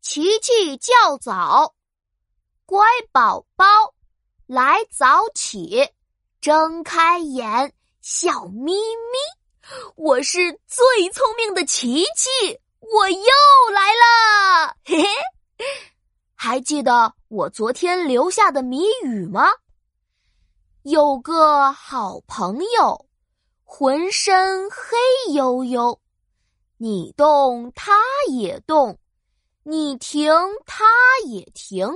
琪琪叫早，乖宝宝，来早起，睁开眼，笑眯眯。我是最聪明的琪琪，我又来了，嘿嘿。还记得我昨天留下的谜语吗？有个好朋友，浑身黑黝黝，你动它也动，你停它也停，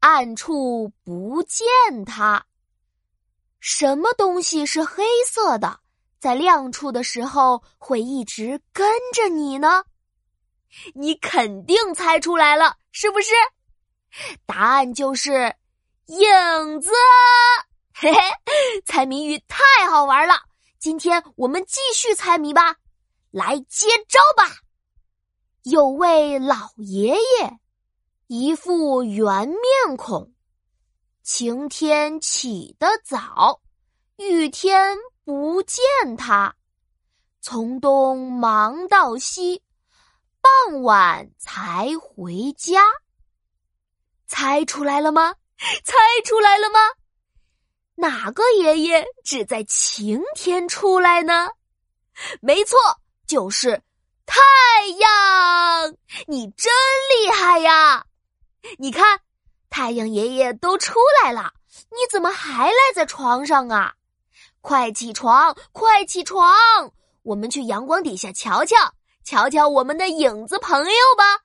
暗处不见它。什么东西是黑色的，在亮处的时候会一直跟着你呢？你肯定猜出来了，是不是？答案就是影子。嘿嘿，猜谜语太好玩了！今天我们继续猜谜吧，来接招吧！有位老爷爷，一副圆面孔，晴天起得早，雨天不见他，从东忙到西。傍晚才回家，猜出来了吗？猜出来了吗？哪个爷爷只在晴天出来呢？没错，就是太阳。你真厉害呀！你看，太阳爷爷都出来了，你怎么还赖在床上啊？快起床，快起床！我们去阳光底下瞧瞧。瞧瞧我们的影子朋友吧。